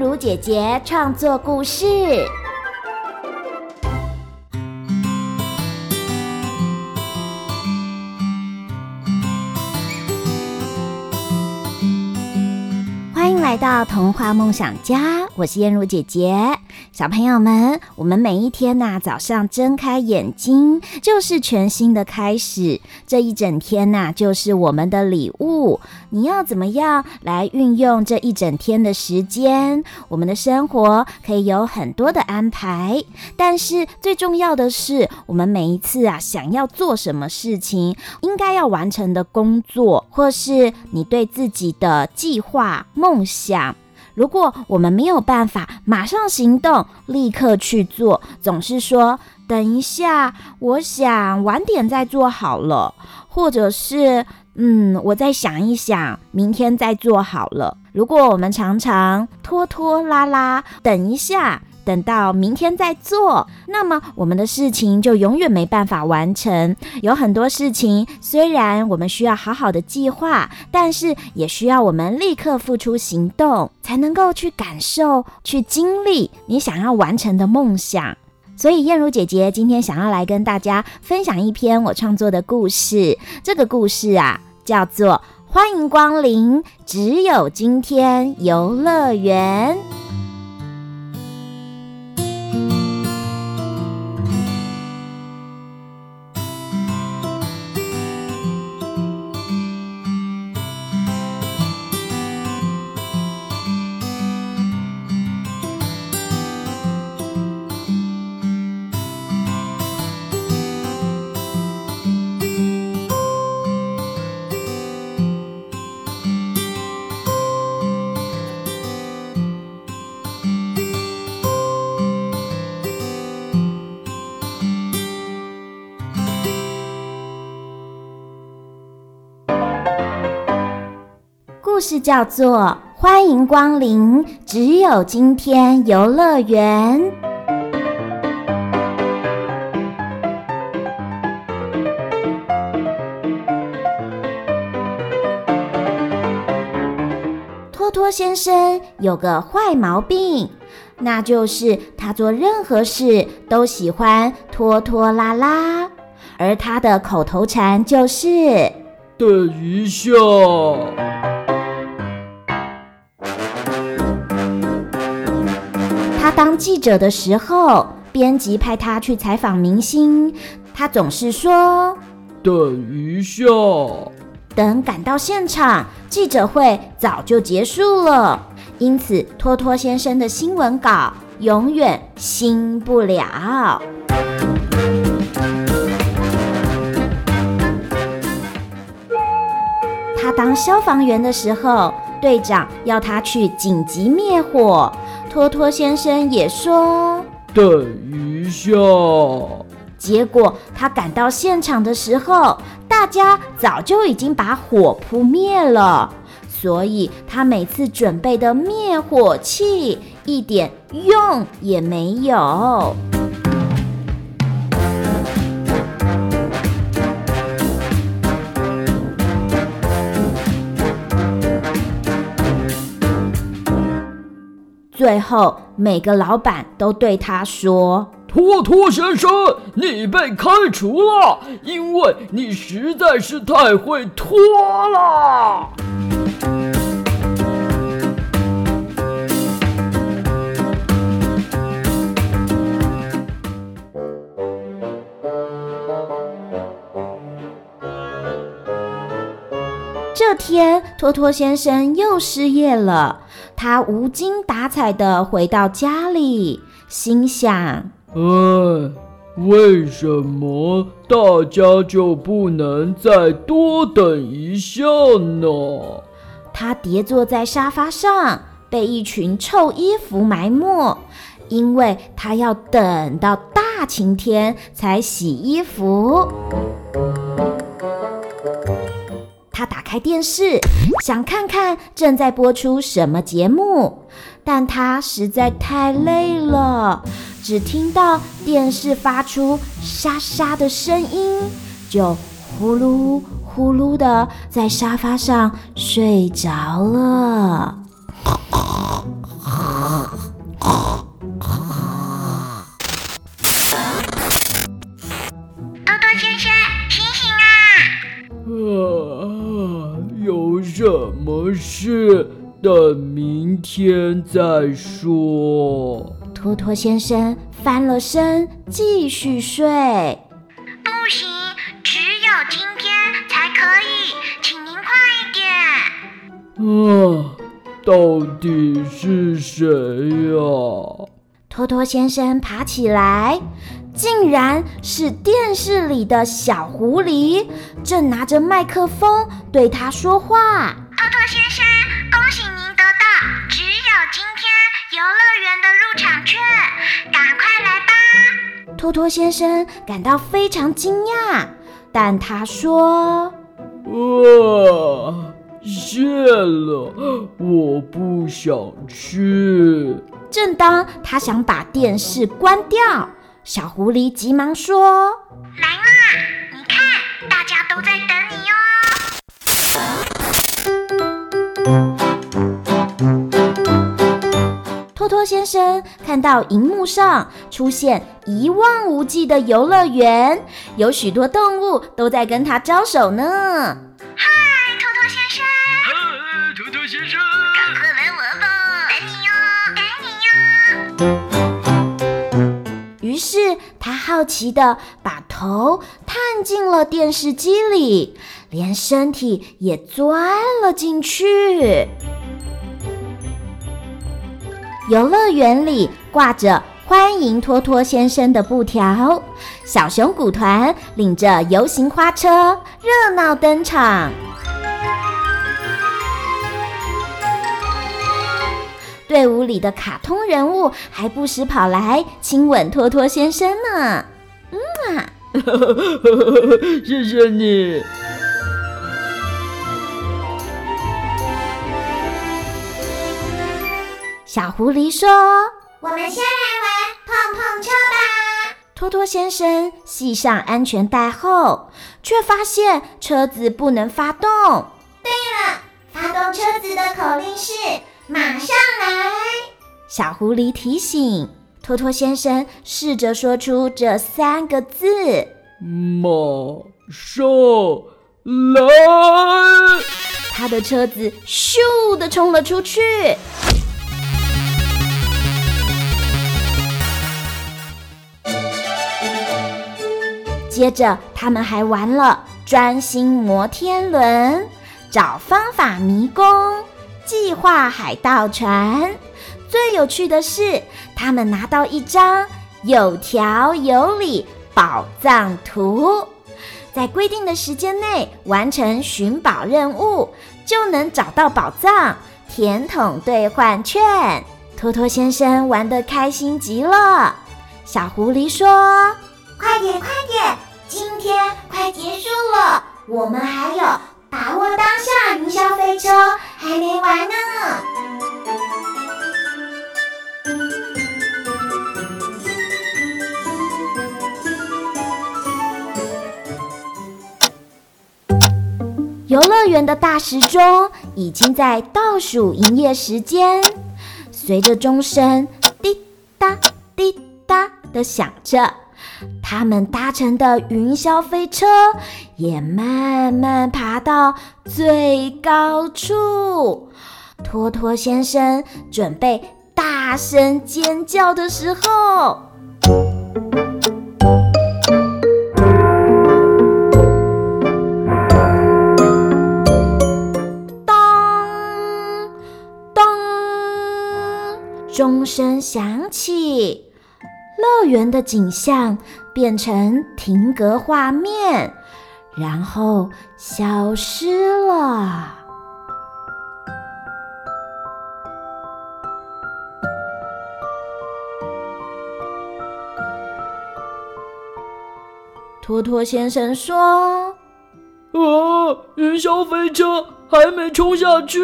如姐姐创作故事。欢迎来到童话梦想家，我是燕如姐姐。小朋友们，我们每一天呐、早上睁开眼睛就是全新的开始。这一整天呐、就是我们的礼物。你要怎么样来运用这一整天的时间？我们的生活可以有很多的安排，但是最重要的是，我们每一次啊，想要做什么事情，应该要完成的工作，或是你对自己的计划、梦想。如果我们没有办法马上行动，立刻去做，总是说等一下，我想晚点再做好了，或者是嗯，我再想一想，明天再做好了。如果我们常常拖拖拉拉，等一下。等到明天再做，那么我们的事情就永远没办法完成。有很多事情，虽然我们需要好好的计划，但是也需要我们立刻付出行动，才能够去感受、去经历你想要完成的梦想。所以，燕如姐姐今天想要来跟大家分享一篇我创作的故事。这个故事啊，叫做《欢迎光临只有今天游乐园》。故事叫做《欢迎光临只有今天游乐园》。托托先生有个坏毛病，那就是他做任何事都喜欢拖拖拉拉，而他的口头禅就是“等一下”。当记者的时候，编辑派他去采访明星，他总是说：“等一下。”等赶到现场，记者会早就结束了，因此托托先生的新闻稿永远新不了。他当消防员的时候，队长要他去紧急灭火。托托先生也说：“等一下。”结果他赶到现场的时候，大家早就已经把火扑灭了，所以他每次准备的灭火器一点用也没有。最后，每个老板都对他说：“托托先生，你被开除了，因为你实在是太会拖了。”这天，托托先生又失业了。他无精打采地回到家里，心想：“哎，为什么大家就不能再多等一下呢？”他跌坐在沙发上，被一群臭衣服埋没，因为他要等到大晴天才洗衣服。他打开电视，想看看正在播出什么节目，但他实在太累了，只听到电视发出沙沙的声音，就呼噜呼噜的在沙发上睡着了。事？等明天再说。托托先生翻了身，继续睡。不行，只有今天才可以，请您快一点。啊，到底是谁呀？托托先生爬起来，竟然是电视里的小狐狸，正拿着麦克风对他说话。托托先生，恭喜您得到只有今天游乐园的入场券，赶快来吧！托托先生感到非常惊讶，但他说：“啊，谢了，我不想去。”正当他想把电视关掉，小狐狸急忙说：“来啦，你看，大家都在等你哦。”托托先生看到荧幕上出现一望无际的游乐园，有许多动物都在跟他招手呢。嗨，托托先生！嗨，托托先生！赶快来玩吧，等你哟。等你哟于是他好奇的把头探进了电视机里，连身体也钻了进去。游乐园里挂着欢迎托托先生的布条，小熊鼓团领着游行花车热闹登场。队伍里的卡通人物还不时跑来亲吻托托先生呢。嗯啊，谢谢你。小狐狸说：“我们先来玩碰碰车吧。”托托先生系上安全带后，却发现车子不能发动。对了，发动车子的口令是。马上来！小狐狸提醒托托先生，试着说出这三个字：“马上来！”他的车子咻的冲了出去。接着，他们还玩了专心摩天轮、找方法迷宫。计划海盗船，最有趣的是，他们拿到一张有条有理宝藏图，在规定的时间内完成寻宝任务，就能找到宝藏，甜筒兑换券。托托先生玩得开心极了。小狐狸说：“快点，快点，今天快结束了，我们还有。”把握当下，云霄飞车还没完呢。游乐园的大时钟已经在倒数营业时间，随着钟声滴答滴答的响着。他们搭乘的云霄飞车也慢慢爬到最高处。托托先生准备大声尖叫的时候，当当，钟声响起。乐园的景象变成停格画面，然后消失了。托托先生说：“啊，云霄飞车还没冲下去。”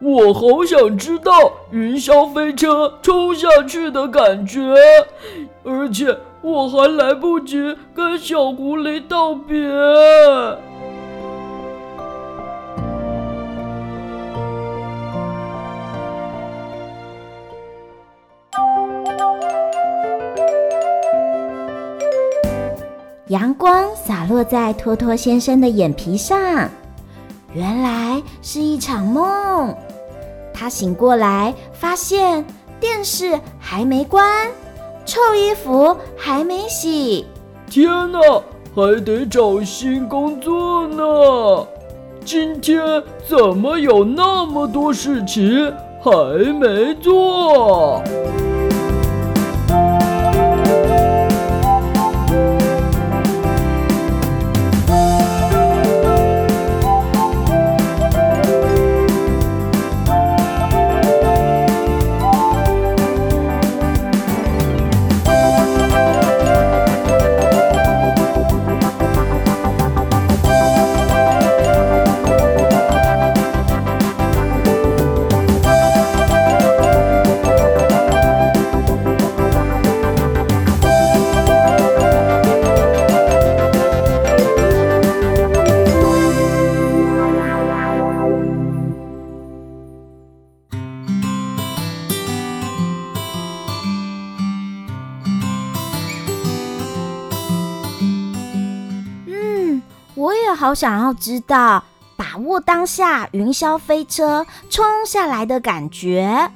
我好想知道云霄飞车冲下去的感觉。而且我还来不及跟小狐狸道别。阳光洒落在托托先生的眼皮上原来是一场梦。他醒过来，发现电视还没关，臭衣服还没洗。天哪，还得找新工作呢！今天怎么有那么多事情还没做？我也好想要知道把握当下云霄飞车冲下来的感觉，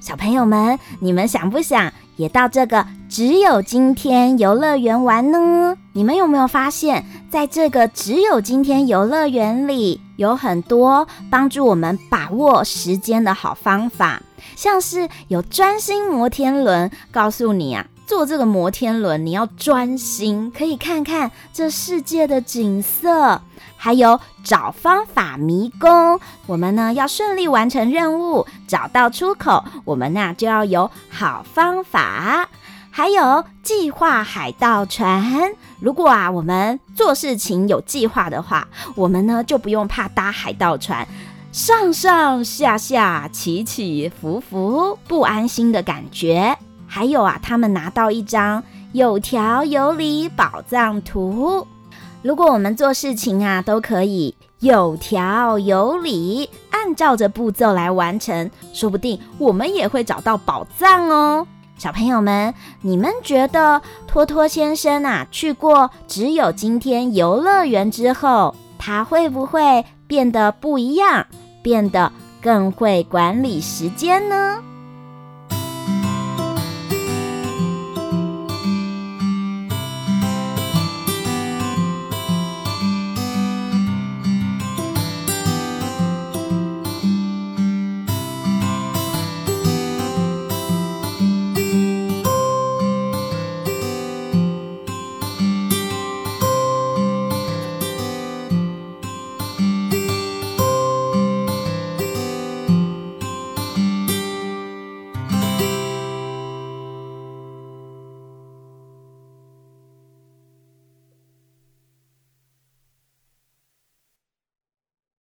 小朋友们，你们想不想也到这个只有今天游乐园玩呢？你们有没有发现，在这个只有今天游乐园里，有很多帮助我们把握时间的好方法，像是有专心摩天轮，告诉你啊。坐这个摩天轮，你要专心，可以看看这世界的景色，还有找方法迷宫。我们呢要顺利完成任务，找到出口，我们呢就要有好方法。还有计划海盗船，如果啊我们做事情有计划的话，我们呢就不用怕搭海盗船，上上下下起起伏伏，不安心的感觉。还有啊，他们拿到一张有条有理宝藏图。如果我们做事情啊，都可以有条有理，按照着步骤来完成，说不定我们也会找到宝藏哦。小朋友们，你们觉得托托先生啊，去过只有今天游乐园之后，他会不会变得不一样，变得更会管理时间呢？